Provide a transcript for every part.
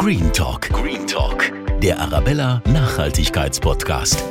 Green Talk. Green Talk. Der Arabella Nachhaltigkeitspodcast.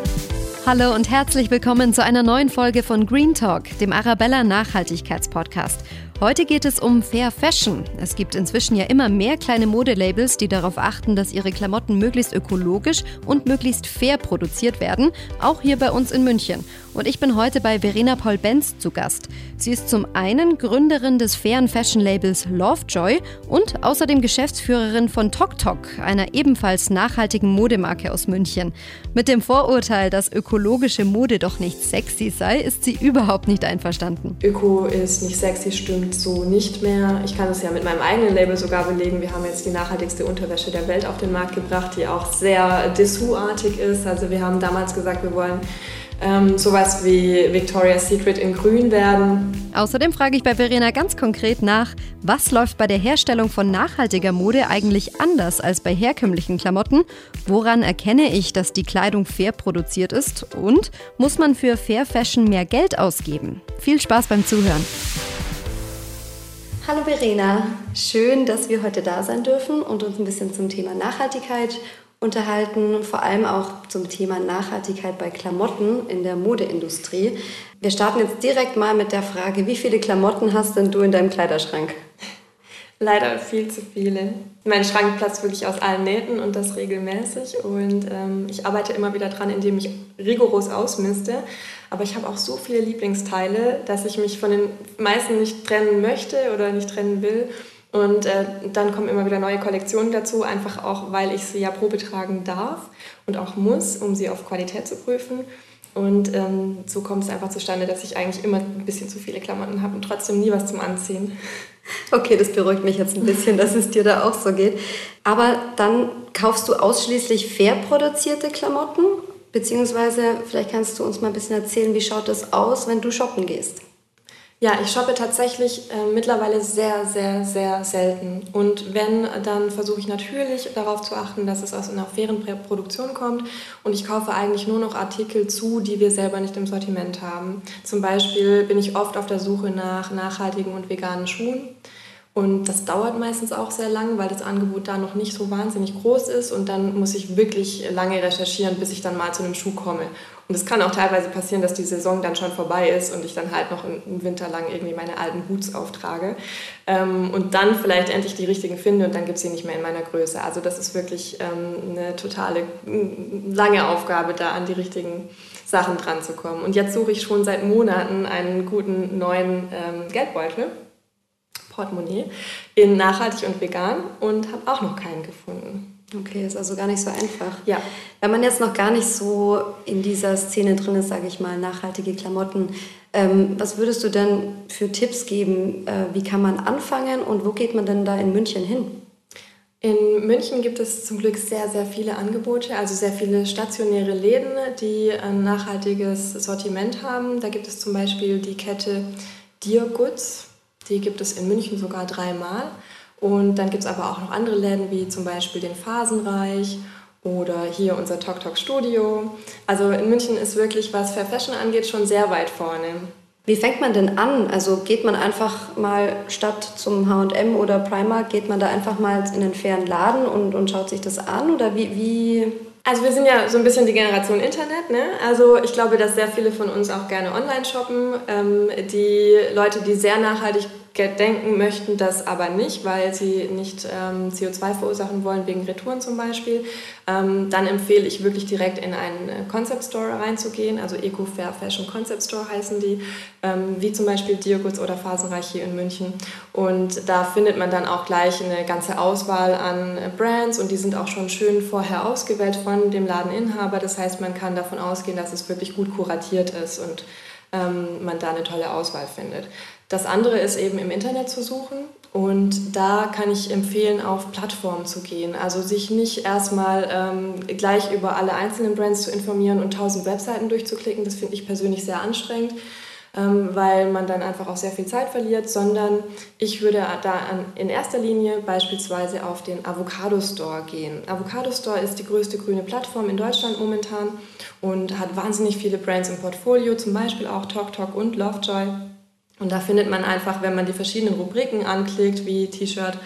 Hallo und herzlich willkommen zu einer neuen Folge von Green Talk, dem Arabella Nachhaltigkeitspodcast. Heute geht es um Fair Fashion. Es gibt inzwischen ja immer mehr kleine Modelabels, die darauf achten, dass ihre Klamotten möglichst ökologisch und möglichst fair produziert werden, auch hier bei uns in München. Und ich bin heute bei Verena Paul Benz zu Gast. Sie ist zum einen Gründerin des fairen Fashion Labels Lovejoy und außerdem Geschäftsführerin von TokTok, einer ebenfalls nachhaltigen Modemarke aus München. Mit dem Vorurteil, dass ökologische Mode doch nicht sexy sei, ist sie überhaupt nicht einverstanden. Öko ist nicht sexy, stimmt so nicht mehr. Ich kann es ja mit meinem eigenen Label sogar belegen. Wir haben jetzt die nachhaltigste Unterwäsche der Welt auf den Markt gebracht, die auch sehr Dessous-artig ist. Also wir haben damals gesagt, wir wollen ähm, sowas wie Victoria's Secret in Grün werden. Außerdem frage ich bei Verena ganz konkret nach, was läuft bei der Herstellung von nachhaltiger Mode eigentlich anders als bei herkömmlichen Klamotten? Woran erkenne ich, dass die Kleidung fair produziert ist? Und muss man für Fair Fashion mehr Geld ausgeben? Viel Spaß beim Zuhören. Hallo Verena, schön, dass wir heute da sein dürfen und uns ein bisschen zum Thema Nachhaltigkeit unterhalten, vor allem auch zum Thema Nachhaltigkeit bei Klamotten in der Modeindustrie. Wir starten jetzt direkt mal mit der Frage, wie viele Klamotten hast denn du in deinem Kleiderschrank? Leider viel zu viele. Mein Schrank platzt wirklich aus allen Nähten und das regelmäßig. Und ähm, ich arbeite immer wieder dran, indem ich rigoros ausmiste. Aber ich habe auch so viele Lieblingsteile, dass ich mich von den meisten nicht trennen möchte oder nicht trennen will. Und äh, dann kommen immer wieder neue Kollektionen dazu, einfach auch, weil ich sie ja Probe tragen darf und auch muss, um sie auf Qualität zu prüfen. Und ähm, so kommt es einfach zustande, dass ich eigentlich immer ein bisschen zu viele Klamotten habe und trotzdem nie was zum Anziehen. Okay, das beruhigt mich jetzt ein bisschen, dass es dir da auch so geht. Aber dann kaufst du ausschließlich fair produzierte Klamotten Beziehungsweise vielleicht kannst du uns mal ein bisschen erzählen, wie schaut das aus, wenn du shoppen gehst? Ja, ich shoppe tatsächlich äh, mittlerweile sehr, sehr, sehr selten. Und wenn, dann versuche ich natürlich darauf zu achten, dass es aus einer fairen Produktion kommt. Und ich kaufe eigentlich nur noch Artikel zu, die wir selber nicht im Sortiment haben. Zum Beispiel bin ich oft auf der Suche nach nachhaltigen und veganen Schuhen. Und das dauert meistens auch sehr lang, weil das Angebot da noch nicht so wahnsinnig groß ist. Und dann muss ich wirklich lange recherchieren, bis ich dann mal zu einem Schuh komme. Und es kann auch teilweise passieren, dass die Saison dann schon vorbei ist und ich dann halt noch im Winter lang irgendwie meine alten Boots auftrage. Ähm, und dann vielleicht endlich die richtigen finde und dann gibt es sie nicht mehr in meiner Größe. Also das ist wirklich ähm, eine totale lange Aufgabe, da an die richtigen Sachen dran zu kommen. Und jetzt suche ich schon seit Monaten einen guten neuen ähm, Geldbeutel Portemonnaie in nachhaltig und vegan und habe auch noch keinen gefunden. Okay, ist also gar nicht so einfach. Ja. Wenn man jetzt noch gar nicht so in dieser Szene drin ist, sage ich mal, nachhaltige Klamotten, ähm, was würdest du denn für Tipps geben? Äh, wie kann man anfangen und wo geht man denn da in München hin? In München gibt es zum Glück sehr, sehr viele Angebote, also sehr viele stationäre Läden, die ein nachhaltiges Sortiment haben. Da gibt es zum Beispiel die Kette Dear Goods die gibt es in München sogar dreimal. Und dann gibt es aber auch noch andere Läden, wie zum Beispiel den Phasenreich oder hier unser Tok Tok Studio. Also in München ist wirklich, was Fair Fashion angeht, schon sehr weit vorne. Wie fängt man denn an? Also geht man einfach mal statt zum H&M oder Primark, geht man da einfach mal in einen fairen Laden und, und schaut sich das an? Oder wie, wie also wir sind ja so ein bisschen die Generation Internet. Ne? Also ich glaube, dass sehr viele von uns auch gerne online shoppen. Ähm, die Leute, die sehr nachhaltig denken möchten, das aber nicht, weil sie nicht ähm, CO2 verursachen wollen, wegen Retouren zum Beispiel. Ähm, dann empfehle ich wirklich direkt in einen äh, Concept Store reinzugehen. Also Eco Fair Fashion Concept Store heißen die, ähm, wie zum Beispiel Dioguts oder Phasenreich hier in München. Und da findet man dann auch gleich eine ganze Auswahl an äh, Brands und die sind auch schon schön vorher ausgewählt von dem Ladeninhaber. Das heißt, man kann davon ausgehen, dass es wirklich gut kuratiert ist und ähm, man da eine tolle Auswahl findet. Das andere ist eben im Internet zu suchen und da kann ich empfehlen, auf Plattformen zu gehen. Also sich nicht erstmal ähm, gleich über alle einzelnen Brands zu informieren und tausend Webseiten durchzuklicken. Das finde ich persönlich sehr anstrengend, weil man dann einfach auch sehr viel Zeit verliert, sondern ich würde da in erster Linie beispielsweise auf den Avocado Store gehen. Avocado Store ist die größte grüne Plattform in Deutschland momentan und hat wahnsinnig viele Brands im Portfolio, zum Beispiel auch TokTok und Lovejoy. Und da findet man einfach, wenn man die verschiedenen Rubriken anklickt, wie T-Shirt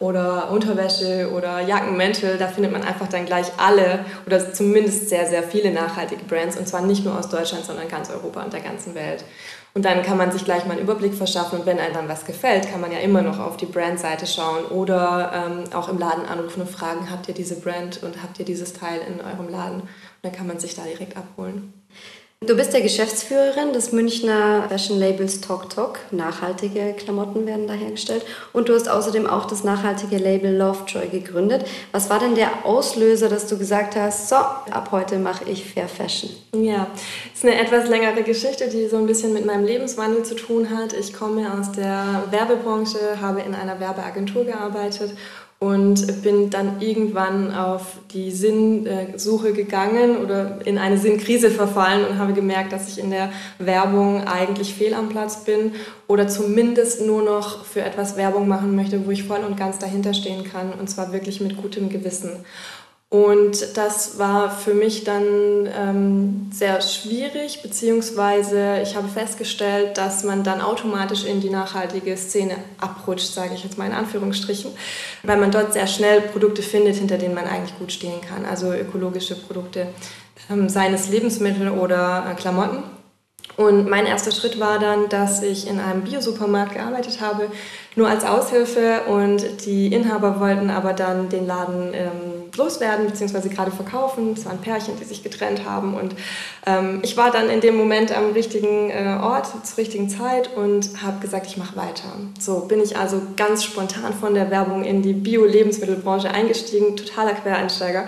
oder Unterwäsche oder Jackenmäntel, da findet man einfach dann gleich alle oder zumindest sehr, sehr viele nachhaltige Brands und zwar nicht nur aus Deutschland, sondern ganz Europa und der ganzen Welt. Und dann kann man sich gleich mal einen Überblick verschaffen und wenn einem dann was gefällt, kann man ja immer noch auf die Brandseite schauen oder ähm, auch im Laden anrufen und fragen, habt ihr diese Brand und habt ihr dieses Teil in eurem Laden? Und dann kann man sich da direkt abholen. Du bist der Geschäftsführerin des Münchner Fashion Labels Talk Talk. Nachhaltige Klamotten werden da hergestellt. Und du hast außerdem auch das nachhaltige Label Lovejoy gegründet. Was war denn der Auslöser, dass du gesagt hast, so, ab heute mache ich Fair Fashion? Ja, es ist eine etwas längere Geschichte, die so ein bisschen mit meinem Lebenswandel zu tun hat. Ich komme aus der Werbebranche, habe in einer Werbeagentur gearbeitet und bin dann irgendwann auf die Sinnsuche gegangen oder in eine Sinnkrise verfallen und habe gemerkt, dass ich in der Werbung eigentlich fehl am Platz bin oder zumindest nur noch für etwas Werbung machen möchte, wo ich voll und ganz dahinter stehen kann und zwar wirklich mit gutem Gewissen. Und das war für mich dann ähm, sehr schwierig, beziehungsweise ich habe festgestellt, dass man dann automatisch in die nachhaltige Szene abrutscht, sage ich jetzt mal in Anführungsstrichen, weil man dort sehr schnell Produkte findet, hinter denen man eigentlich gut stehen kann. Also ökologische Produkte, ähm, seien es Lebensmittel oder äh, Klamotten. Und mein erster Schritt war dann, dass ich in einem Biosupermarkt gearbeitet habe, nur als Aushilfe und die Inhaber wollten aber dann den Laden ähm, loswerden bzw. gerade verkaufen. Es waren Pärchen, die sich getrennt haben und ähm, ich war dann in dem Moment am richtigen äh, Ort zur richtigen Zeit und habe gesagt, ich mache weiter. So bin ich also ganz spontan von der Werbung in die Bio-Lebensmittelbranche eingestiegen, totaler Quereinsteiger.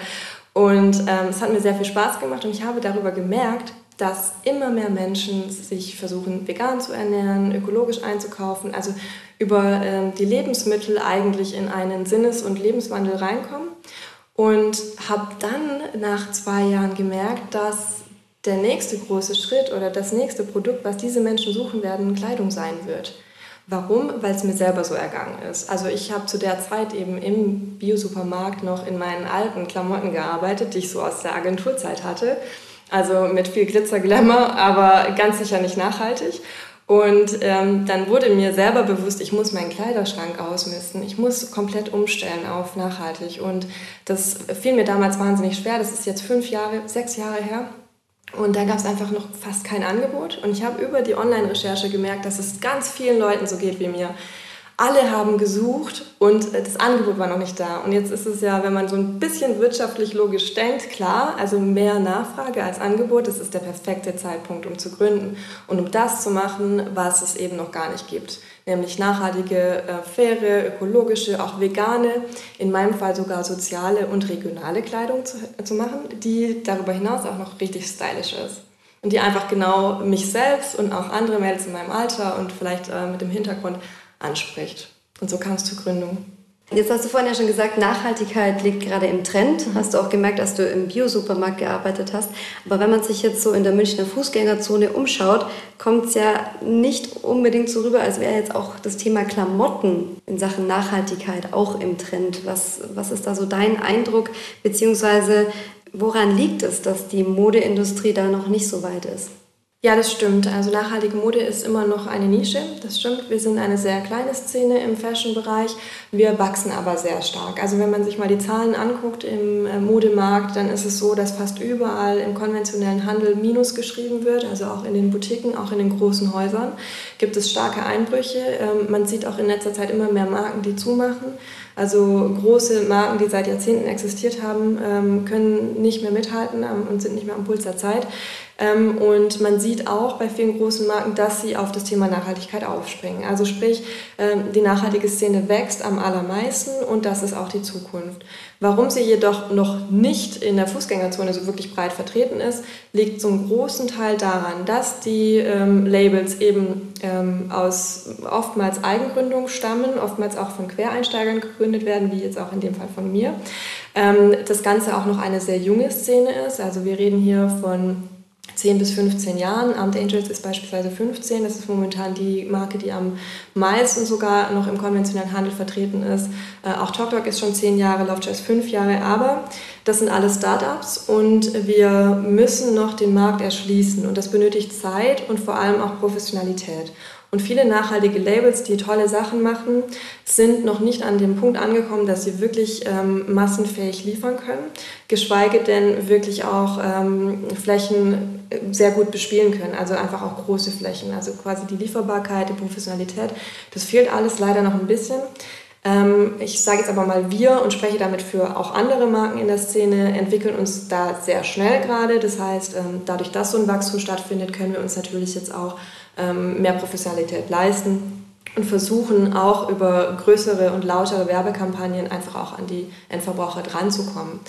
Und ähm, es hat mir sehr viel Spaß gemacht und ich habe darüber gemerkt, dass immer mehr Menschen sich versuchen, vegan zu ernähren, ökologisch einzukaufen, also über ähm, die Lebensmittel eigentlich in einen Sinnes- und Lebenswandel reinkommen. Und habe dann nach zwei Jahren gemerkt, dass der nächste große Schritt oder das nächste Produkt, was diese Menschen suchen werden, Kleidung sein wird. Warum? Weil es mir selber so ergangen ist. Also ich habe zu der Zeit eben im Biosupermarkt noch in meinen alten Klamotten gearbeitet, die ich so aus der Agenturzeit hatte also mit viel Glitzer, Glamour, aber ganz sicher nicht nachhaltig. Und ähm, dann wurde mir selber bewusst, ich muss meinen Kleiderschrank ausmisten. Ich muss komplett umstellen auf nachhaltig. Und das fiel mir damals wahnsinnig schwer. Das ist jetzt fünf Jahre, sechs Jahre her. Und da gab es einfach noch fast kein Angebot. Und ich habe über die Online-Recherche gemerkt, dass es ganz vielen Leuten so geht wie mir alle haben gesucht und das Angebot war noch nicht da. Und jetzt ist es ja, wenn man so ein bisschen wirtschaftlich logisch denkt, klar, also mehr Nachfrage als Angebot, das ist der perfekte Zeitpunkt, um zu gründen und um das zu machen, was es eben noch gar nicht gibt. Nämlich nachhaltige, äh, faire, ökologische, auch vegane, in meinem Fall sogar soziale und regionale Kleidung zu, äh, zu machen, die darüber hinaus auch noch richtig stylisch ist und die einfach genau mich selbst und auch andere Mädels in meinem Alter und vielleicht äh, mit dem Hintergrund anspricht. Und so kam es zur Gründung. Jetzt hast du vorhin ja schon gesagt, Nachhaltigkeit liegt gerade im Trend. Hast du auch gemerkt, dass du im Bio-Supermarkt gearbeitet hast. Aber wenn man sich jetzt so in der Münchner Fußgängerzone umschaut, kommt es ja nicht unbedingt so rüber, als wäre jetzt auch das Thema Klamotten in Sachen Nachhaltigkeit auch im Trend. Was, was ist da so dein Eindruck? Beziehungsweise woran liegt es, dass die Modeindustrie da noch nicht so weit ist? Ja, das stimmt. Also nachhaltige Mode ist immer noch eine Nische. Das stimmt. Wir sind eine sehr kleine Szene im Fashion-Bereich. Wir wachsen aber sehr stark. Also wenn man sich mal die Zahlen anguckt im äh, Modemarkt, dann ist es so, dass fast überall im konventionellen Handel Minus geschrieben wird. Also auch in den Boutiquen, auch in den großen Häusern gibt es starke Einbrüche. Ähm, man sieht auch in letzter Zeit immer mehr Marken, die zumachen. Also große Marken, die seit Jahrzehnten existiert haben, ähm, können nicht mehr mithalten und sind nicht mehr am Puls der Zeit. Ähm, und man sieht auch bei vielen großen Marken, dass sie auf das Thema Nachhaltigkeit aufspringen. Also sprich, die nachhaltige Szene wächst am allermeisten und das ist auch die Zukunft. Warum sie jedoch noch nicht in der Fußgängerzone so wirklich breit vertreten ist, liegt zum großen Teil daran, dass die ähm, Labels eben ähm, aus oftmals Eigengründung stammen, oftmals auch von Quereinsteigern gegründet werden, wie jetzt auch in dem Fall von mir. Ähm, das Ganze auch noch eine sehr junge Szene ist. Also wir reden hier von 10 bis 15 Jahren. Armed Angels ist beispielsweise 15. Das ist momentan die Marke, die am meisten sogar noch im konventionellen Handel vertreten ist. Äh, auch TokTok ist schon 10 Jahre, Lovejoy ist 5 Jahre. Aber das sind alles Startups und wir müssen noch den Markt erschließen. Und das benötigt Zeit und vor allem auch Professionalität. Und viele nachhaltige Labels, die tolle Sachen machen, sind noch nicht an dem Punkt angekommen, dass sie wirklich ähm, massenfähig liefern können, geschweige denn wirklich auch ähm, Flächen äh, sehr gut bespielen können, also einfach auch große Flächen, also quasi die Lieferbarkeit, die Professionalität, das fehlt alles leider noch ein bisschen. Ähm, ich sage jetzt aber mal wir und spreche damit für auch andere Marken in der Szene, entwickeln uns da sehr schnell gerade. Das heißt, ähm, dadurch, dass so ein Wachstum stattfindet, können wir uns natürlich jetzt auch mehr Professionalität leisten und versuchen auch über größere und lautere Werbekampagnen einfach auch an die Endverbraucher dranzukommen.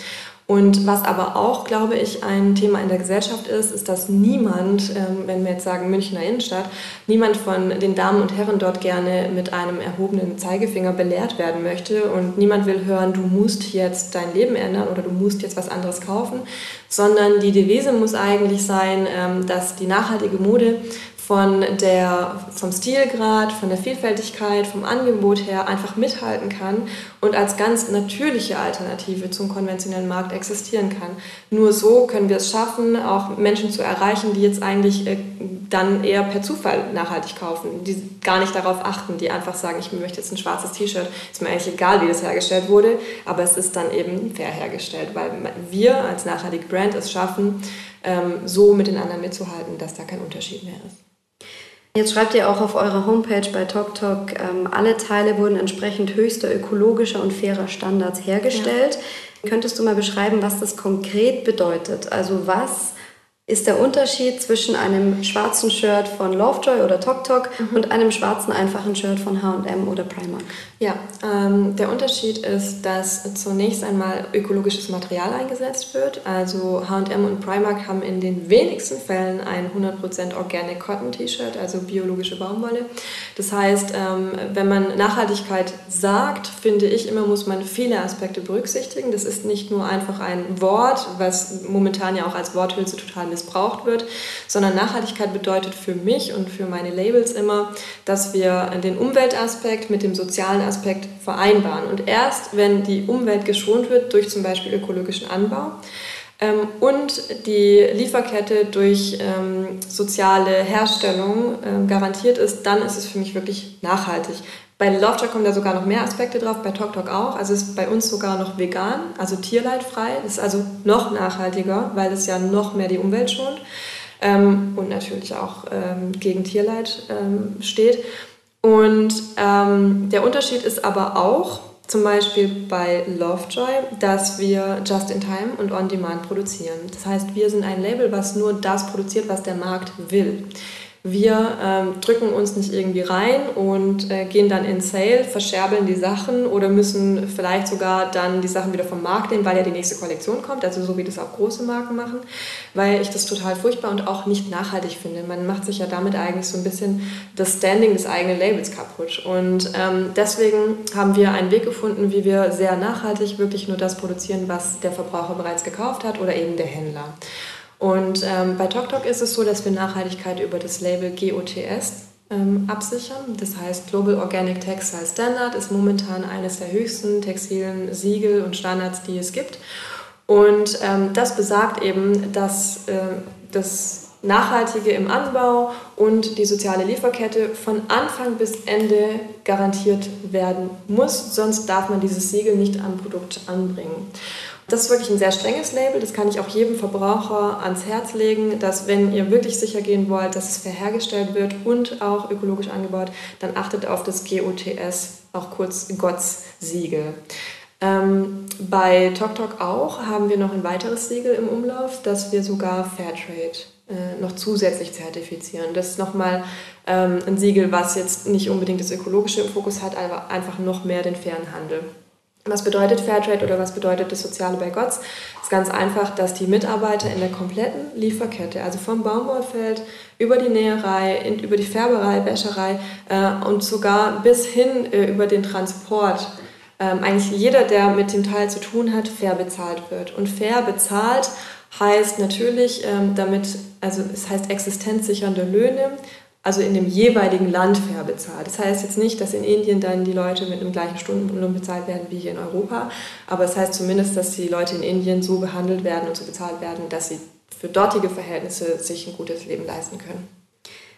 Und was aber auch, glaube ich, ein Thema in der Gesellschaft ist, ist, dass niemand, ähm, wenn wir jetzt sagen Münchner Innenstadt, niemand von den Damen und Herren dort gerne mit einem erhobenen Zeigefinger belehrt werden möchte und niemand will hören, du musst jetzt dein Leben ändern oder du musst jetzt was anderes kaufen, sondern die Devise muss eigentlich sein, ähm, dass die nachhaltige Mode von der, vom Stilgrad, von der Vielfältigkeit, vom Angebot her einfach mithalten kann und als ganz natürliche Alternative zum konventionellen Markt existieren kann. Nur so können wir es schaffen, auch Menschen zu erreichen, die jetzt eigentlich äh, dann eher per Zufall nachhaltig kaufen, die gar nicht darauf achten, die einfach sagen, ich möchte jetzt ein schwarzes T-Shirt, ist mir eigentlich egal, wie das hergestellt wurde, aber es ist dann eben fair hergestellt, weil wir als nachhaltige Brand es schaffen, ähm, so mit den anderen mitzuhalten, dass da kein Unterschied mehr ist. Jetzt schreibt ihr auch auf eurer Homepage bei TokTok, ähm, alle Teile wurden entsprechend höchster ökologischer und fairer Standards hergestellt. Ja. Könntest du mal beschreiben, was das konkret bedeutet? Also was ist der Unterschied zwischen einem schwarzen Shirt von Lovejoy oder TokTok mhm. und einem schwarzen einfachen Shirt von H&M oder Primark? Ja, ähm, der Unterschied ist, dass zunächst einmal ökologisches Material eingesetzt wird. Also H&M und Primark haben in den wenigsten Fällen ein 100% Organic Cotton T-Shirt, also biologische Baumwolle. Das heißt, ähm, wenn man Nachhaltigkeit sagt, finde ich immer, muss man viele Aspekte berücksichtigen. Das ist nicht nur einfach ein Wort, was momentan ja auch als Worthülse total missbraucht missbraucht wird, sondern Nachhaltigkeit bedeutet für mich und für meine Labels immer, dass wir den Umweltaspekt mit dem sozialen Aspekt vereinbaren. Und erst wenn die Umwelt geschont wird durch zum Beispiel ökologischen Anbau, ähm, und die Lieferkette durch ähm, soziale Herstellung ähm, garantiert ist, dann ist es für mich wirklich nachhaltig. Bei Lovejoy kommen da sogar noch mehr Aspekte drauf, bei TokTok auch. Also ist bei uns sogar noch vegan, also tierleidfrei. Das ist also noch nachhaltiger, weil es ja noch mehr die Umwelt schont ähm, und natürlich auch ähm, gegen Tierleid ähm, steht. Und ähm, der Unterschied ist aber auch, zum Beispiel bei Lovejoy, dass wir just in time und on demand produzieren. Das heißt, wir sind ein Label, was nur das produziert, was der Markt will. Wir ähm, drücken uns nicht irgendwie rein und äh, gehen dann in Sale, verscherbeln die Sachen oder müssen vielleicht sogar dann die Sachen wieder vom Markt nehmen, weil ja die nächste Kollektion kommt, also so wie das auch große Marken machen, weil ich das total furchtbar und auch nicht nachhaltig finde. Man macht sich ja damit eigentlich so ein bisschen das Standing des eigenen Labels kaputt. Und ähm, deswegen haben wir einen Weg gefunden, wie wir sehr nachhaltig wirklich nur das produzieren, was der Verbraucher bereits gekauft hat oder eben der Händler. Und ähm, bei TokTok ist es so, dass wir Nachhaltigkeit über das Label GOTS ähm, absichern. Das heißt, Global Organic Textile Standard ist momentan eines der höchsten textilen Siegel und Standards, die es gibt. Und ähm, das besagt eben, dass äh, das Nachhaltige im Anbau und die soziale Lieferkette von Anfang bis Ende garantiert werden muss, sonst darf man dieses Siegel nicht am Produkt anbringen. Das ist wirklich ein sehr strenges Label. Das kann ich auch jedem Verbraucher ans Herz legen, dass wenn ihr wirklich sicher gehen wollt, dass es fair hergestellt wird und auch ökologisch angebaut, dann achtet auf das GOTS, auch kurz GOTS-Siegel. Ähm, bei TokTok auch haben wir noch ein weiteres Siegel im Umlauf, das wir sogar Fairtrade äh, noch zusätzlich zertifizieren. Das ist nochmal ähm, ein Siegel, was jetzt nicht unbedingt das Ökologische im Fokus hat, aber einfach noch mehr den fairen Handel. Was bedeutet Fairtrade oder was bedeutet das Soziale bei GOTS? Es ist ganz einfach, dass die Mitarbeiter in der kompletten Lieferkette, also vom Baumwollfeld über die Näherei, in, über die Färberei, Wäscherei äh, und sogar bis hin äh, über den Transport, äh, eigentlich jeder, der mit dem Teil zu tun hat, fair bezahlt wird. Und fair bezahlt heißt natürlich, ähm, damit, also es heißt existenzsichernde Löhne, also in dem jeweiligen Land fair bezahlt. Das heißt jetzt nicht, dass in Indien dann die Leute mit einem gleichen Stundenlohn bezahlt werden wie hier in Europa, aber es das heißt zumindest, dass die Leute in Indien so behandelt werden und so bezahlt werden, dass sie für dortige Verhältnisse sich ein gutes Leben leisten können.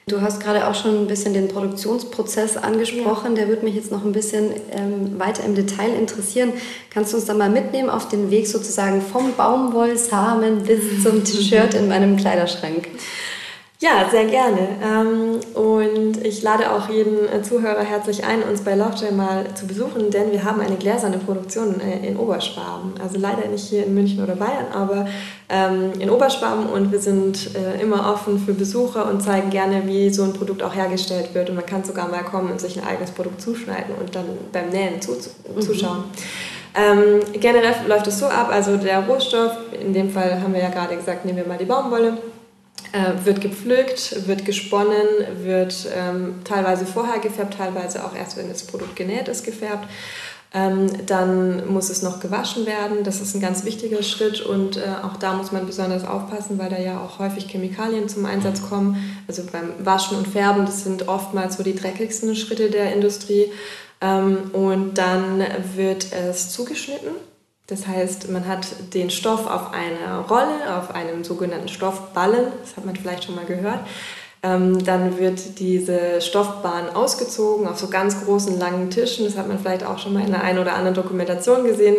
Du hast gerade auch schon ein bisschen den Produktionsprozess angesprochen. Ja. Der würde mich jetzt noch ein bisschen ähm, weiter im Detail interessieren. Kannst du uns da mal mitnehmen auf den Weg sozusagen vom Baumwollsamen bis zum T-Shirt in meinem Kleiderschrank? Ja, sehr gerne. Ähm, und ich lade auch jeden äh, Zuhörer herzlich ein, uns bei Lovejoy mal zu besuchen, denn wir haben eine gläserne Produktion äh, in Oberschwaben. Also leider nicht hier in München oder Bayern, aber ähm, in Oberschwaben und wir sind äh, immer offen für Besucher und zeigen gerne, wie so ein Produkt auch hergestellt wird. Und man kann sogar mal kommen und sich ein eigenes Produkt zuschneiden und dann beim Nähen mhm. zuschauen. Mhm. Ähm, generell läuft es so ab, also der Rohstoff, in dem Fall haben wir ja gerade gesagt, nehmen wir mal die Baumwolle äh, wird gepflückt, wird gesponnen, wird ähm, teilweise vorher gefärbt, teilweise auch erst, wenn das Produkt genäht ist, gefärbt. Ähm, dann muss es noch gewaschen werden. Das ist ein ganz wichtiger Schritt und äh, auch da muss man besonders aufpassen, weil da ja auch häufig Chemikalien zum Einsatz kommen. Also beim Waschen und Färben, das sind oftmals so die dreckigsten Schritte der Industrie. Ähm, und dann wird es zugeschnitten das heißt, man hat den Stoff auf einer Rolle, auf einem sogenannten Stoffballen, das hat man vielleicht schon mal gehört. Ähm, dann wird diese Stoffbahn ausgezogen auf so ganz großen, langen Tischen. Das hat man vielleicht auch schon mal in der einen oder anderen Dokumentation gesehen.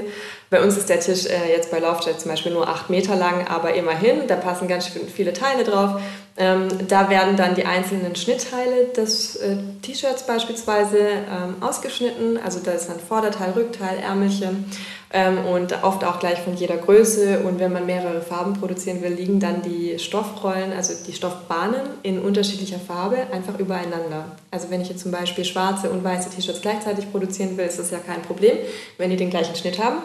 Bei uns ist der Tisch äh, jetzt bei Laufjet zum Beispiel nur acht Meter lang, aber immerhin, da passen ganz viele Teile drauf. Ähm, da werden dann die einzelnen Schnittteile des äh, T-Shirts beispielsweise ähm, ausgeschnitten. Also da ist dann Vorderteil, Rückteil, Ärmelchen ähm, und oft auch gleich von jeder Größe. Und wenn man mehrere Farben produzieren will, liegen dann die Stoffrollen, also die Stoffbahnen in unterschiedlicher Farbe einfach übereinander. Also wenn ich jetzt zum Beispiel schwarze und weiße T-Shirts gleichzeitig produzieren will, ist das ja kein Problem, wenn die den gleichen Schnitt haben,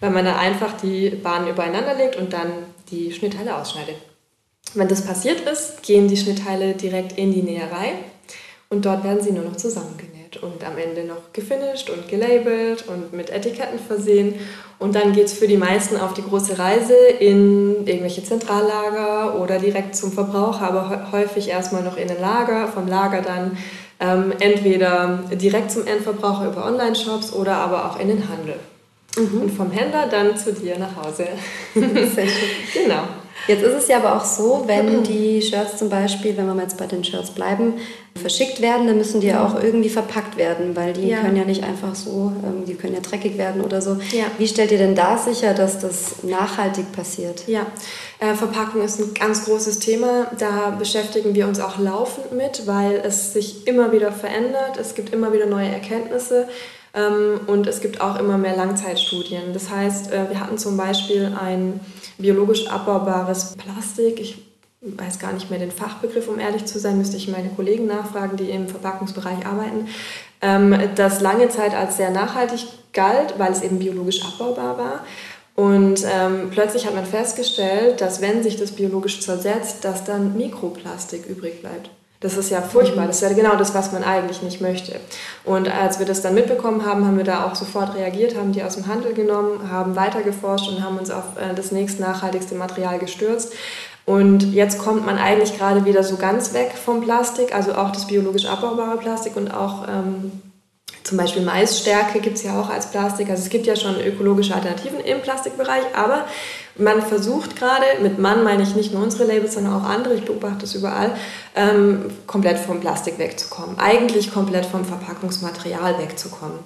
weil man dann einfach die Bahnen übereinander legt und dann die Schnittteile ausschneidet. Wenn das passiert ist, gehen die Schnittteile direkt in die Näherei und dort werden sie nur noch zusammengenäht und am Ende noch gefinisht und gelabelt und mit Etiketten versehen. Und dann geht es für die meisten auf die große Reise in irgendwelche Zentrallager oder direkt zum Verbraucher, aber häufig erstmal noch in ein Lager, vom Lager dann ähm, entweder direkt zum Endverbraucher über Online-Shops oder aber auch in den Handel. Mhm. Und vom Händler dann zu dir nach Hause. Sehr schön. genau. Jetzt ist es ja aber auch so, wenn die Shirts zum Beispiel, wenn wir jetzt bei den Shirts bleiben, verschickt werden, dann müssen die ja auch irgendwie verpackt werden, weil die ja. können ja nicht einfach so, ähm, die können ja dreckig werden oder so. Ja. Wie stellt ihr denn da sicher, dass das nachhaltig passiert? Ja, äh, Verpackung ist ein ganz großes Thema. Da beschäftigen wir uns auch laufend mit, weil es sich immer wieder verändert. Es gibt immer wieder neue Erkenntnisse. Ähm, und es gibt auch immer mehr Langzeitstudien. Das heißt, äh, wir hatten zum Beispiel ein biologisch abbaubares Plastik. Ich weiß gar nicht mehr den Fachbegriff, um ehrlich zu sein, müsste ich meine Kollegen nachfragen, die im Verpackungsbereich arbeiten, ähm, das lange Zeit als sehr nachhaltig galt, weil es eben biologisch abbaubar war. Und ähm, plötzlich hat man festgestellt, dass wenn sich das biologisch zersetzt, dass dann Mikroplastik übrig bleibt. Das ist ja furchtbar. Das ist ja genau das, was man eigentlich nicht möchte. Und als wir das dann mitbekommen haben, haben wir da auch sofort reagiert, haben die aus dem Handel genommen, haben weitergeforscht und haben uns auf äh, das nächst nachhaltigste Material gestürzt. Und jetzt kommt man eigentlich gerade wieder so ganz weg vom Plastik, also auch das biologisch abbaubare Plastik und auch ähm, zum Beispiel Maisstärke gibt es ja auch als Plastik. Also es gibt ja schon ökologische Alternativen im Plastikbereich, aber man versucht gerade, mit Mann meine ich nicht nur unsere Labels, sondern auch andere, ich beobachte es überall, ähm, komplett vom Plastik wegzukommen. Eigentlich komplett vom Verpackungsmaterial wegzukommen.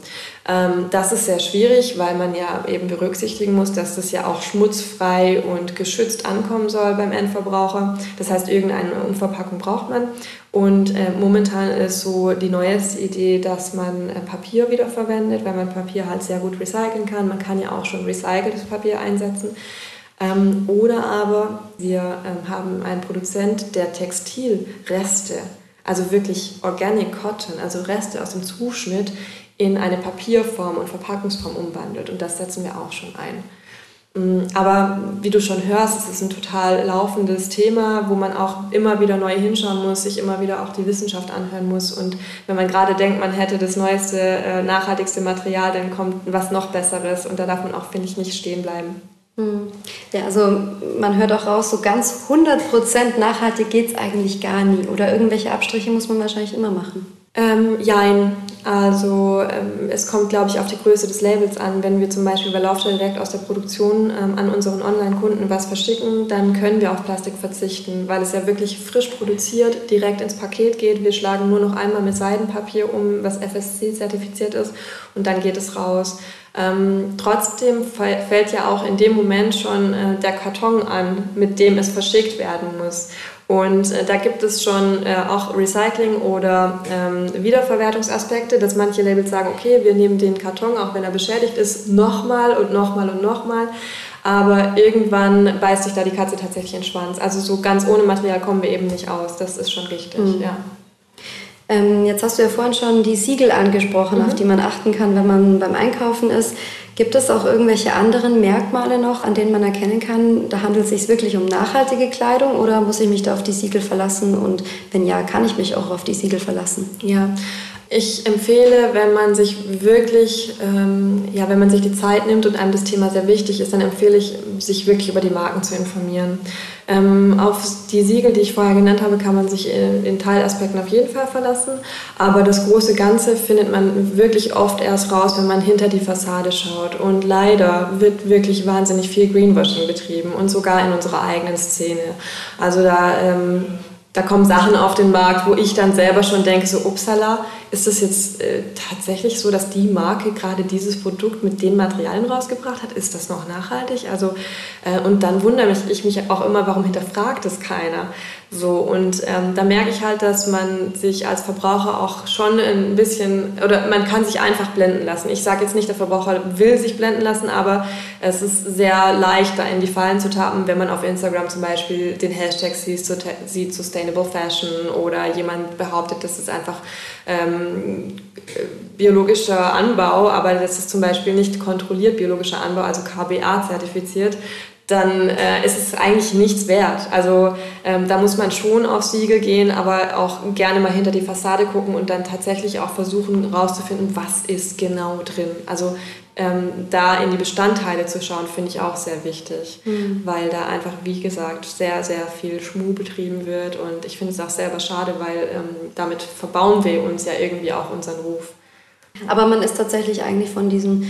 Ähm, das ist sehr schwierig, weil man ja eben berücksichtigen muss, dass das ja auch schmutzfrei und geschützt ankommen soll beim Endverbraucher. Das heißt, irgendeine Umverpackung braucht man. Und äh, momentan ist so die neueste Idee, dass man äh, Papier wiederverwendet, weil man Papier halt sehr gut recyceln kann. Man kann ja auch schon recyceltes Papier einsetzen. Ähm, oder aber wir ähm, haben einen Produzent, der Textilreste, also wirklich Organic Cotton, also Reste aus dem Zuschnitt, in eine Papierform und Verpackungsform umwandelt. Und das setzen wir auch schon ein. Mm, aber wie du schon hörst, es ist ein total laufendes Thema, wo man auch immer wieder neu hinschauen muss, sich immer wieder auch die Wissenschaft anhören muss. Und wenn man gerade denkt, man hätte das neueste, äh, nachhaltigste Material, dann kommt was noch Besseres. Und da darf man auch, finde ich, nicht stehen bleiben. Hm. Ja, also man hört auch raus, so ganz 100% nachhaltig geht es eigentlich gar nie. Oder irgendwelche Abstriche muss man wahrscheinlich immer machen. Ähm, jein. Also ähm, es kommt, glaube ich, auf die Größe des Labels an. Wenn wir zum Beispiel bei Laufstelle direkt aus der Produktion ähm, an unseren Online-Kunden was verschicken, dann können wir auf Plastik verzichten, weil es ja wirklich frisch produziert, direkt ins Paket geht. Wir schlagen nur noch einmal mit Seidenpapier um, was FSC-zertifiziert ist, und dann geht es raus. Ähm, trotzdem fällt ja auch in dem Moment schon äh, der Karton an, mit dem es verschickt werden muss. Und äh, da gibt es schon äh, auch Recycling oder ähm, Wiederverwertungsaspekte, dass manche Labels sagen, okay, wir nehmen den Karton, auch wenn er beschädigt ist, nochmal und nochmal und nochmal. Aber irgendwann beißt sich da die Katze tatsächlich in den Schwanz. Also so ganz ohne Material kommen wir eben nicht aus. Das ist schon richtig, mhm. ja. Ähm, jetzt hast du ja vorhin schon die Siegel angesprochen, mhm. auf die man achten kann, wenn man beim Einkaufen ist. Gibt es auch irgendwelche anderen Merkmale noch, an denen man erkennen kann, da handelt es sich wirklich um nachhaltige Kleidung oder muss ich mich da auf die Siegel verlassen? Und wenn ja, kann ich mich auch auf die Siegel verlassen? Ja, ich empfehle, wenn man sich wirklich, ähm, ja, wenn man sich die Zeit nimmt und einem das Thema sehr wichtig ist, dann empfehle ich, sich wirklich über die Marken zu informieren. Ähm, auf die Siegel, die ich vorher genannt habe, kann man sich in, in, Teilaspekten auf jeden Fall verlassen. Aber das große Ganze findet man wirklich oft erst raus, wenn man hinter die Fassade schaut. Und leider wird wirklich wahnsinnig viel Greenwashing betrieben und sogar in unserer eigenen Szene. Also da ähm, da kommen Sachen auf den Markt, wo ich dann selber schon denke, so upsala, ist es jetzt äh, tatsächlich so, dass die Marke gerade dieses Produkt mit den Materialien rausgebracht hat? Ist das noch nachhaltig? Also, äh, und dann wundere ich mich auch immer, warum hinterfragt es keiner? So, und ähm, da merke ich halt, dass man sich als Verbraucher auch schon ein bisschen, oder man kann sich einfach blenden lassen. Ich sage jetzt nicht, der Verbraucher will sich blenden lassen, aber es ist sehr leicht, da in die Fallen zu tappen, wenn man auf Instagram zum Beispiel den Hashtag sieht, Sustainable Fashion oder jemand behauptet, das ist einfach ähm, biologischer Anbau, aber das ist zum Beispiel nicht kontrolliert biologischer Anbau, also KBA zertifiziert, dann äh, ist es eigentlich nichts wert. Also ähm, da muss man schon auf Siegel gehen, aber auch gerne mal hinter die Fassade gucken und dann tatsächlich auch versuchen herauszufinden, was ist genau drin. Also ähm, da in die Bestandteile zu schauen, finde ich auch sehr wichtig, mhm. weil da einfach, wie gesagt, sehr, sehr viel Schmuh betrieben wird und ich finde es auch selber schade, weil ähm, damit verbauen wir uns ja irgendwie auch unseren Ruf. Aber man ist tatsächlich eigentlich von diesem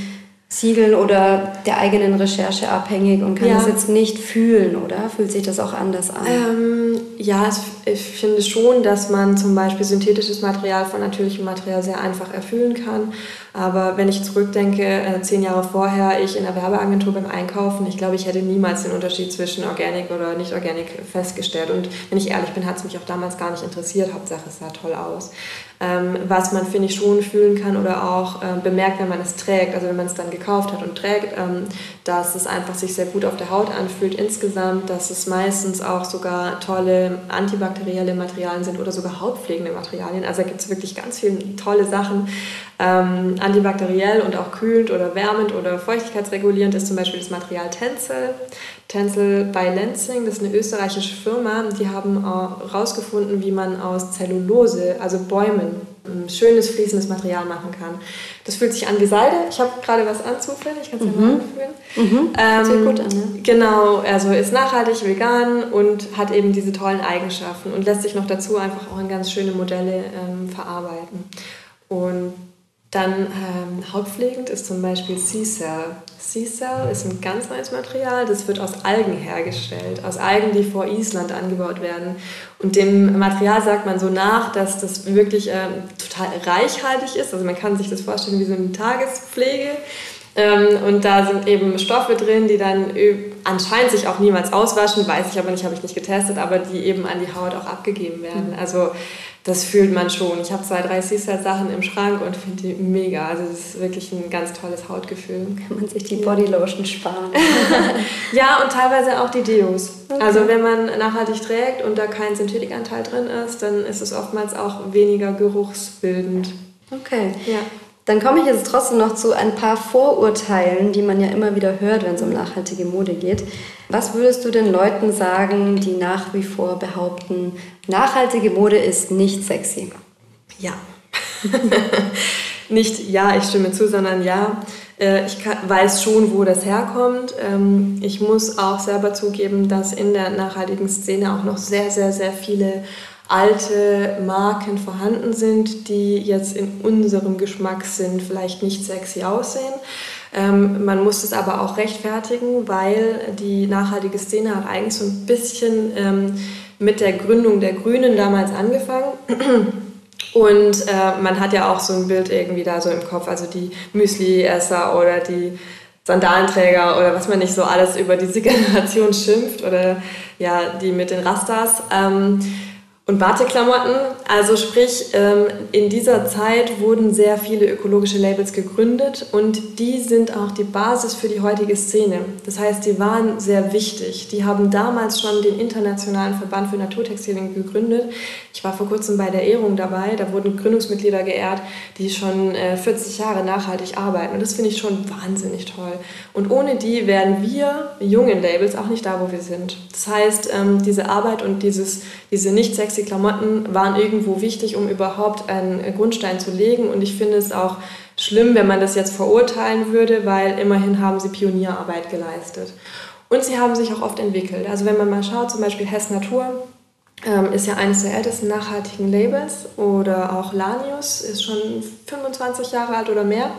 Siegeln oder der eigenen Recherche abhängig und kann ja. das jetzt nicht fühlen, oder? Fühlt sich das auch anders an? Ähm, ja, ich finde schon, dass man zum Beispiel synthetisches Material von natürlichem Material sehr einfach erfüllen kann. Aber wenn ich zurückdenke, äh, zehn Jahre vorher, ich in der Werbeagentur beim Einkaufen, ich glaube, ich hätte niemals den Unterschied zwischen Organic oder nicht Organic festgestellt. Und wenn ich ehrlich bin, hat es mich auch damals gar nicht interessiert. Hauptsache, es sah toll aus. Ähm, was man, finde ich, schon fühlen kann oder auch äh, bemerkt, wenn man es trägt, also wenn man es dann gekauft hat und trägt, ähm, dass es einfach sich sehr gut auf der Haut anfühlt insgesamt, dass es meistens auch sogar tolle antibakterielle Materialien sind oder sogar hautpflegende Materialien. Also da gibt es wirklich ganz viele tolle Sachen. Ähm, antibakteriell und auch kühlend oder wärmend oder feuchtigkeitsregulierend ist zum Beispiel das Material Tencel. Tencel bei Lenzing, das ist eine österreichische Firma, die haben herausgefunden, wie man aus Zellulose, also Bäumen, ein schönes fließendes Material machen kann. Das fühlt sich an wie Seide. Ich habe gerade was an zufällig, ich kann es mhm. ja mal anfühlen. Mhm. Ähm, Sieht gut an, ne? Genau, also ist nachhaltig, vegan und hat eben diese tollen Eigenschaften und lässt sich noch dazu einfach auch in ganz schöne Modelle ähm, verarbeiten. Und dann ähm, hautpflegend ist zum Beispiel Sea-Cell. Sea-Cell ist ein ganz neues Material, das wird aus Algen hergestellt, aus Algen, die vor Island angebaut werden. Und dem Material sagt man so nach, dass das wirklich äh, total reichhaltig ist. Also man kann sich das vorstellen wie so eine Tagespflege. Ähm, und da sind eben Stoffe drin, die dann anscheinend sich auch niemals auswaschen, weiß ich aber nicht, habe ich nicht getestet, aber die eben an die Haut auch abgegeben werden. Mhm. Also das fühlt man schon. Ich habe zwei, drei Seaside-Sachen im Schrank und finde die mega. Also es ist wirklich ein ganz tolles Hautgefühl. Kann man sich die Bodylotion sparen. ja, und teilweise auch die Deos. Okay. Also wenn man nachhaltig trägt und da kein Synthetikanteil drin ist, dann ist es oftmals auch weniger geruchsbildend. Okay. Ja. Dann komme ich jetzt trotzdem noch zu ein paar Vorurteilen, die man ja immer wieder hört, wenn es um nachhaltige Mode geht. Was würdest du den Leuten sagen, die nach wie vor behaupten, nachhaltige Mode ist nicht sexy? Ja. nicht ja, ich stimme zu, sondern ja. Äh, ich weiß schon, wo das herkommt. Ähm, ich muss auch selber zugeben, dass in der nachhaltigen Szene auch noch sehr, sehr, sehr viele alte Marken vorhanden sind, die jetzt in unserem Geschmackssinn vielleicht nicht sexy aussehen. Ähm, man muss es aber auch rechtfertigen, weil die nachhaltige Szene hat eigentlich so ein bisschen ähm, mit der Gründung der Grünen damals angefangen. Und äh, man hat ja auch so ein Bild irgendwie da so im Kopf, also die Müsli-Esser oder die Sandalenträger oder was man nicht so alles über diese Generation schimpft oder ja, die mit den Rastas. Ähm, und Bateklamotten, also sprich, ähm, in dieser Zeit wurden sehr viele ökologische Labels gegründet und die sind auch die Basis für die heutige Szene. Das heißt, die waren sehr wichtig. Die haben damals schon den Internationalen Verband für Naturtextilien gegründet. Ich war vor kurzem bei der Ehrung dabei, da wurden Gründungsmitglieder geehrt, die schon 40 äh, Jahre nachhaltig arbeiten und das finde ich schon wahnsinnig toll. Und ohne die wären wir jungen Labels auch nicht da, wo wir sind. Das heißt, ähm, diese Arbeit und dieses, diese nicht sexy die Klamotten waren irgendwo wichtig, um überhaupt einen Grundstein zu legen. Und ich finde es auch schlimm, wenn man das jetzt verurteilen würde, weil immerhin haben sie Pionierarbeit geleistet. Und sie haben sich auch oft entwickelt. Also wenn man mal schaut, zum Beispiel Hess Natur ähm, ist ja eines der ältesten nachhaltigen Labels oder auch Lanius ist schon 25 Jahre alt oder mehr.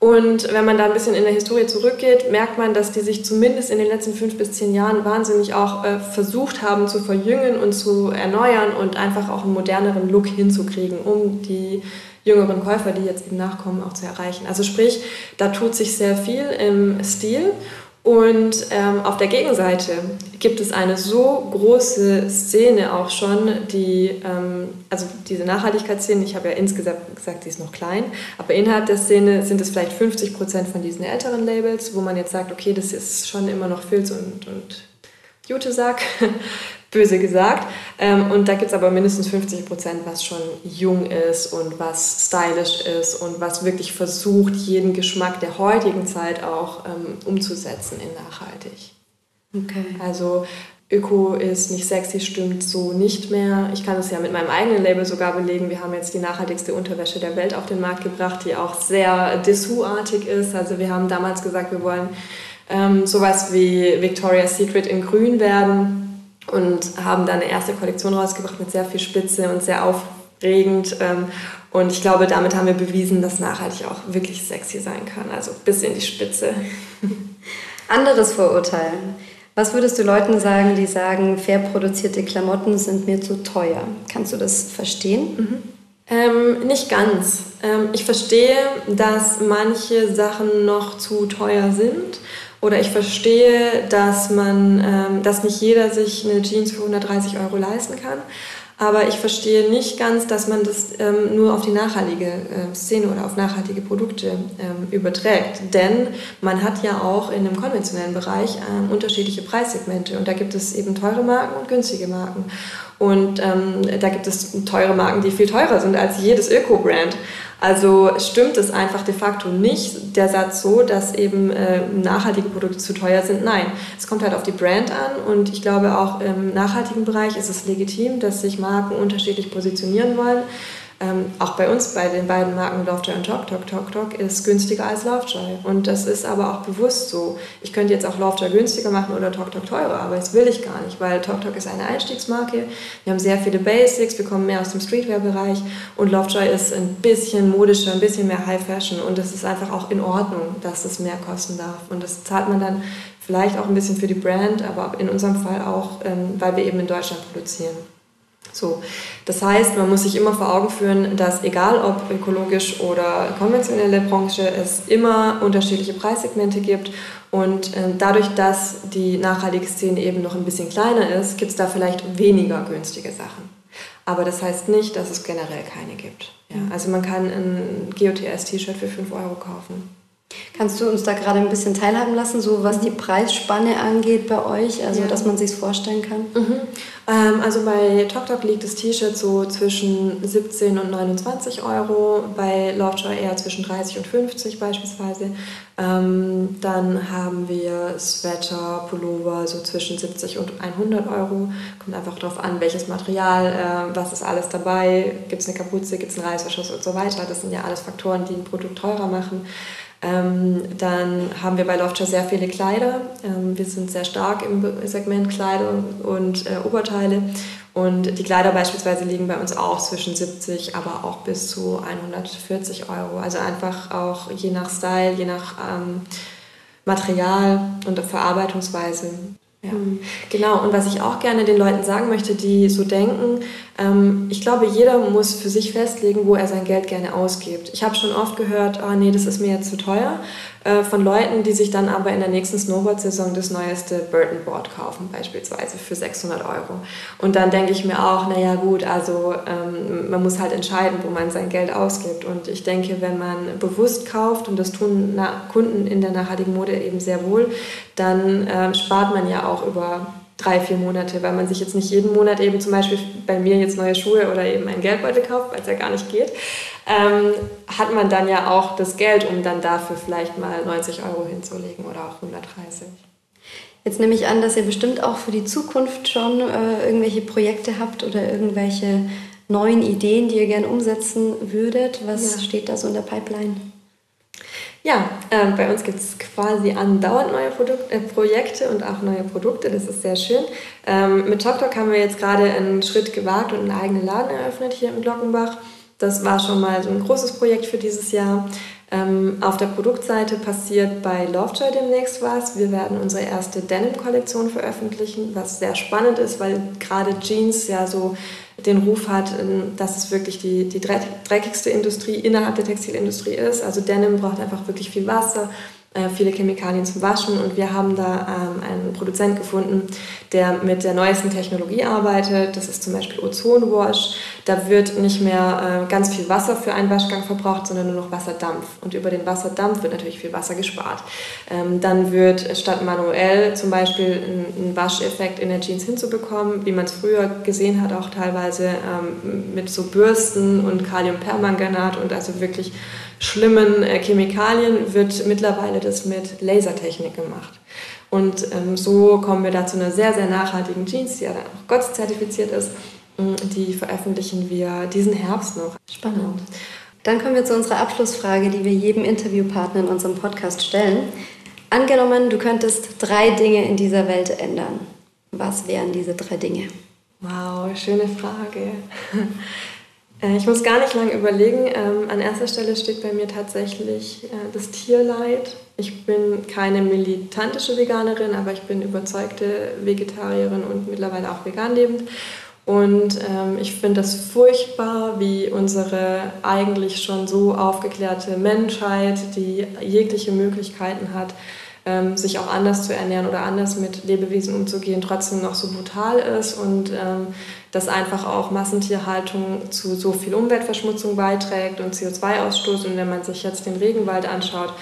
Und wenn man da ein bisschen in der Historie zurückgeht, merkt man, dass die sich zumindest in den letzten fünf bis zehn Jahren wahnsinnig auch äh, versucht haben zu verjüngen und zu erneuern und einfach auch einen moderneren Look hinzukriegen, um die jüngeren Käufer, die jetzt eben nachkommen, auch zu erreichen. Also sprich, da tut sich sehr viel im Stil und ähm, auf der Gegenseite gibt es eine so große Szene auch schon, die, ähm, also diese Nachhaltigkeitsszene, ich habe ja insgesamt gesagt, die ist noch klein, aber innerhalb der Szene sind es vielleicht 50 Prozent von diesen älteren Labels, wo man jetzt sagt, okay, das ist schon immer noch Filz und, und Jutesack böse gesagt. Ähm, und da gibt es aber mindestens 50 Prozent, was schon jung ist und was stylisch ist und was wirklich versucht, jeden Geschmack der heutigen Zeit auch ähm, umzusetzen in nachhaltig. Okay. Also Öko ist nicht sexy, stimmt so nicht mehr. Ich kann es ja mit meinem eigenen Label sogar belegen. Wir haben jetzt die nachhaltigste Unterwäsche der Welt auf den Markt gebracht, die auch sehr Dessous-artig ist. Also wir haben damals gesagt, wir wollen ähm, sowas wie Victoria's Secret in grün werden und haben dann eine erste Kollektion rausgebracht mit sehr viel Spitze und sehr aufregend. Ähm, und ich glaube, damit haben wir bewiesen, dass nachhaltig auch wirklich sexy sein kann, also bis in die Spitze. Anderes Vorurteil. Was würdest du Leuten sagen, die sagen, fair produzierte Klamotten sind mir zu teuer? Kannst du das verstehen? Mhm. Ähm, nicht ganz. Ähm, ich verstehe, dass manche Sachen noch zu teuer sind oder ich verstehe, dass man, ähm, dass nicht jeder sich eine Jeans für 130 Euro leisten kann. Aber ich verstehe nicht ganz, dass man das ähm, nur auf die nachhaltige äh, Szene oder auf nachhaltige Produkte ähm, überträgt. Denn man hat ja auch in dem konventionellen Bereich ähm, unterschiedliche Preissegmente. Und da gibt es eben teure Marken und günstige Marken. Und ähm, da gibt es teure Marken, die viel teurer sind als jedes Öko-Brand. Also stimmt es einfach de facto nicht, der Satz so, dass eben äh, nachhaltige Produkte zu teuer sind. Nein, es kommt halt auf die Brand an und ich glaube auch im nachhaltigen Bereich ist es legitim, dass sich Marken unterschiedlich positionieren wollen. Ähm, auch bei uns, bei den beiden Marken Lovejoy und Tok Tok, Tok Tok ist günstiger als Lovejoy. Und das ist aber auch bewusst so. Ich könnte jetzt auch Lovejoy günstiger machen oder Tok Tok teurer, aber das will ich gar nicht, weil Tok Tok ist eine Einstiegsmarke. Wir haben sehr viele Basics, wir kommen mehr aus dem Streetwear-Bereich und Lovejoy ist ein bisschen modischer, ein bisschen mehr High Fashion und es ist einfach auch in Ordnung, dass es mehr kosten darf. Und das zahlt man dann vielleicht auch ein bisschen für die Brand, aber in unserem Fall auch, ähm, weil wir eben in Deutschland produzieren. So, das heißt, man muss sich immer vor Augen führen, dass egal ob ökologisch oder konventionelle Branche, es immer unterschiedliche Preissegmente gibt und äh, dadurch, dass die nachhaltige Szene eben noch ein bisschen kleiner ist, gibt es da vielleicht weniger günstige Sachen. Aber das heißt nicht, dass es generell keine gibt. Ja, mhm. also man kann ein GOTS-T-Shirt für 5 Euro kaufen. Kannst du uns da gerade ein bisschen teilhaben lassen, so was die Preisspanne angeht bei euch, also ja. dass man sich vorstellen kann? Mhm. Ähm, also bei TokTok liegt das T-Shirt so zwischen 17 und 29 Euro, bei Lovejoy eher zwischen 30 und 50 beispielsweise. Ähm, dann haben wir Sweater, Pullover so zwischen 70 und 100 Euro. Kommt einfach darauf an, welches Material, äh, was ist alles dabei, gibt es eine Kapuze, gibt es einen Reißverschluss und so weiter. Das sind ja alles Faktoren, die ein Produkt teurer machen. Ähm, dann haben wir bei Loftshire sehr viele Kleider. Ähm, wir sind sehr stark im Segment Kleider und äh, Oberteile. Und die Kleider beispielsweise liegen bei uns auch zwischen 70, aber auch bis zu 140 Euro. Also einfach auch je nach Style, je nach ähm, Material und Verarbeitungsweise. Ja. Mhm. Genau, und was ich auch gerne den Leuten sagen möchte, die so denken, ähm, ich glaube, jeder muss für sich festlegen, wo er sein Geld gerne ausgibt. Ich habe schon oft gehört, oh nee, das ist mir jetzt zu teuer, äh, von Leuten, die sich dann aber in der nächsten Snowboard-Saison das neueste Burton Board kaufen, beispielsweise für 600 Euro. Und dann denke ich mir auch, naja gut, also ähm, man muss halt entscheiden, wo man sein Geld ausgibt. Und ich denke, wenn man bewusst kauft, und das tun Kunden in der nachhaltigen Mode eben sehr wohl, dann äh, spart man ja auch über drei, vier Monate, weil man sich jetzt nicht jeden Monat eben zum Beispiel bei mir jetzt neue Schuhe oder eben ein Geldbeutel kauft, weil es ja gar nicht geht, ähm, hat man dann ja auch das Geld, um dann dafür vielleicht mal 90 Euro hinzulegen oder auch 130. Jetzt nehme ich an, dass ihr bestimmt auch für die Zukunft schon äh, irgendwelche Projekte habt oder irgendwelche neuen Ideen, die ihr gerne umsetzen würdet. Was ja. steht da so in der Pipeline? Ja, äh, bei uns gibt es quasi andauernd neue Produkt, äh, Projekte und auch neue Produkte. Das ist sehr schön. Ähm, mit TokTok haben wir jetzt gerade einen Schritt gewagt und einen eigenen Laden eröffnet hier im Glockenbach. Das war schon mal so ein großes Projekt für dieses Jahr. Ähm, auf der Produktseite passiert bei Lovejoy demnächst was. Wir werden unsere erste Denim-Kollektion veröffentlichen, was sehr spannend ist, weil gerade Jeans ja so den Ruf hat, ähm, dass es wirklich die, die dreckigste Industrie innerhalb der Textilindustrie ist. Also Denim braucht einfach wirklich viel Wasser, äh, viele Chemikalien zum Waschen und wir haben da ähm, einen Produzent gefunden, der mit der neuesten Technologie arbeitet. Das ist zum Beispiel Ozonwash. Da wird nicht mehr äh, ganz viel Wasser für einen Waschgang verbraucht, sondern nur noch Wasserdampf. Und über den Wasserdampf wird natürlich viel Wasser gespart. Ähm, dann wird statt manuell zum Beispiel ein, ein Wascheffekt in der Jeans hinzubekommen, wie man es früher gesehen hat, auch teilweise ähm, mit so Bürsten und Kaliumpermanganat und also wirklich schlimmen äh, Chemikalien wird mittlerweile das mit Lasertechnik gemacht. Und ähm, so kommen wir da zu einer sehr, sehr nachhaltigen Jeans, die ja dann auch Gott zertifiziert ist. Mm, die veröffentlichen wir diesen Herbst noch. Spannend. Dann kommen wir zu unserer Abschlussfrage, die wir jedem Interviewpartner in unserem Podcast stellen. Angenommen, du könntest drei Dinge in dieser Welt ändern. Was wären diese drei Dinge? Wow, schöne Frage. Äh, ich muss gar nicht lange überlegen. Ähm, an erster Stelle steht bei mir tatsächlich äh, das Tierleid. Ich bin keine militantische Veganerin, aber ich bin überzeugte Vegetarierin und mittlerweile auch vegan lebend. Und ähm, ich finde das furchtbar, wie unsere eigentlich schon so aufgeklärte Menschheit, die jegliche Möglichkeiten hat, ähm, sich auch anders zu ernähren oder anders mit Lebewesen umzugehen, trotzdem noch so brutal ist und ähm, dass einfach auch Massentierhaltung zu so viel Umweltverschmutzung beiträgt und CO2-Ausstoß. Und wenn man sich jetzt den Regenwald anschaut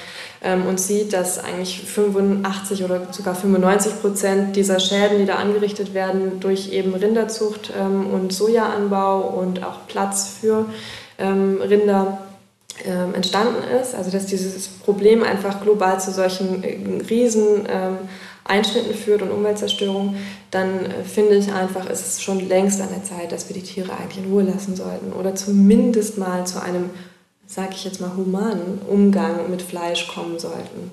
ähm, und sieht, dass eigentlich 85 oder sogar 95 Prozent dieser Schäden, die da angerichtet werden, durch eben Rinderzucht ähm, und Sojaanbau und auch Platz für ähm, Rinder ähm, entstanden ist, also dass dieses Problem einfach global zu solchen äh, riesen ähm, Einschnitten führt und Umweltzerstörung, dann äh, finde ich einfach, ist es schon längst an der Zeit, dass wir die Tiere eigentlich in Ruhe lassen sollten oder zumindest mal zu einem, sage ich jetzt mal, humanen Umgang mit Fleisch kommen sollten.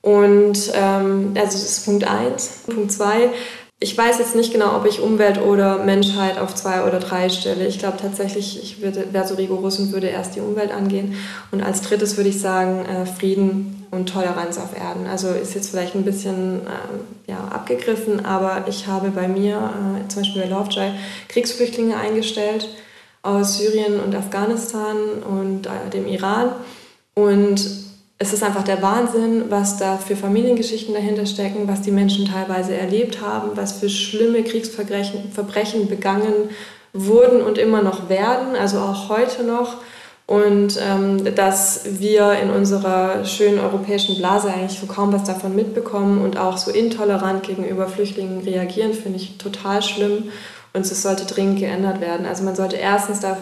Und ähm, also das ist Punkt 1. Punkt 2, ich weiß jetzt nicht genau, ob ich Umwelt oder Menschheit auf zwei oder drei stelle. Ich glaube tatsächlich, ich wäre so rigoros und würde erst die Umwelt angehen. Und als drittes würde ich sagen, äh, Frieden und Toleranz auf Erden. Also ist jetzt vielleicht ein bisschen äh, ja, abgegriffen, aber ich habe bei mir, äh, zum Beispiel bei Lovejoy, Kriegsflüchtlinge eingestellt aus Syrien und Afghanistan und äh, dem Iran. Und es ist einfach der Wahnsinn, was da für Familiengeschichten dahinter stecken, was die Menschen teilweise erlebt haben, was für schlimme Kriegsverbrechen Verbrechen begangen wurden und immer noch werden, also auch heute noch. Und ähm, dass wir in unserer schönen europäischen Blase eigentlich so kaum was davon mitbekommen und auch so intolerant gegenüber Flüchtlingen reagieren, finde ich total schlimm. Und es sollte dringend geändert werden. Also man sollte erstens da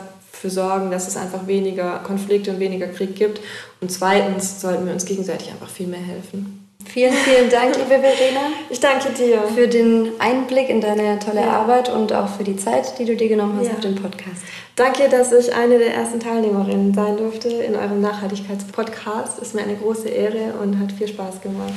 dafür sorgen, dass es einfach weniger Konflikte und weniger Krieg gibt. Und zweitens sollten wir uns gegenseitig einfach viel mehr helfen. Vielen, vielen Dank, liebe Verena. Ich danke dir. Für den Einblick in deine tolle ja. Arbeit und auch für die Zeit, die du dir genommen hast ja. auf den Podcast. Danke, dass ich eine der ersten Teilnehmerinnen sein durfte in eurem Nachhaltigkeitspodcast. Ist mir eine große Ehre und hat viel Spaß gemacht.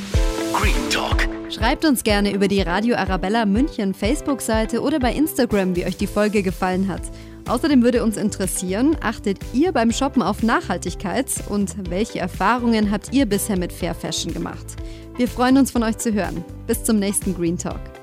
Green Talk. Schreibt uns gerne über die Radio Arabella München Facebook-Seite oder bei Instagram, wie euch die Folge gefallen hat. Außerdem würde uns interessieren, achtet ihr beim Shoppen auf Nachhaltigkeit und welche Erfahrungen habt ihr bisher mit Fair Fashion gemacht? Wir freuen uns von euch zu hören. Bis zum nächsten Green Talk.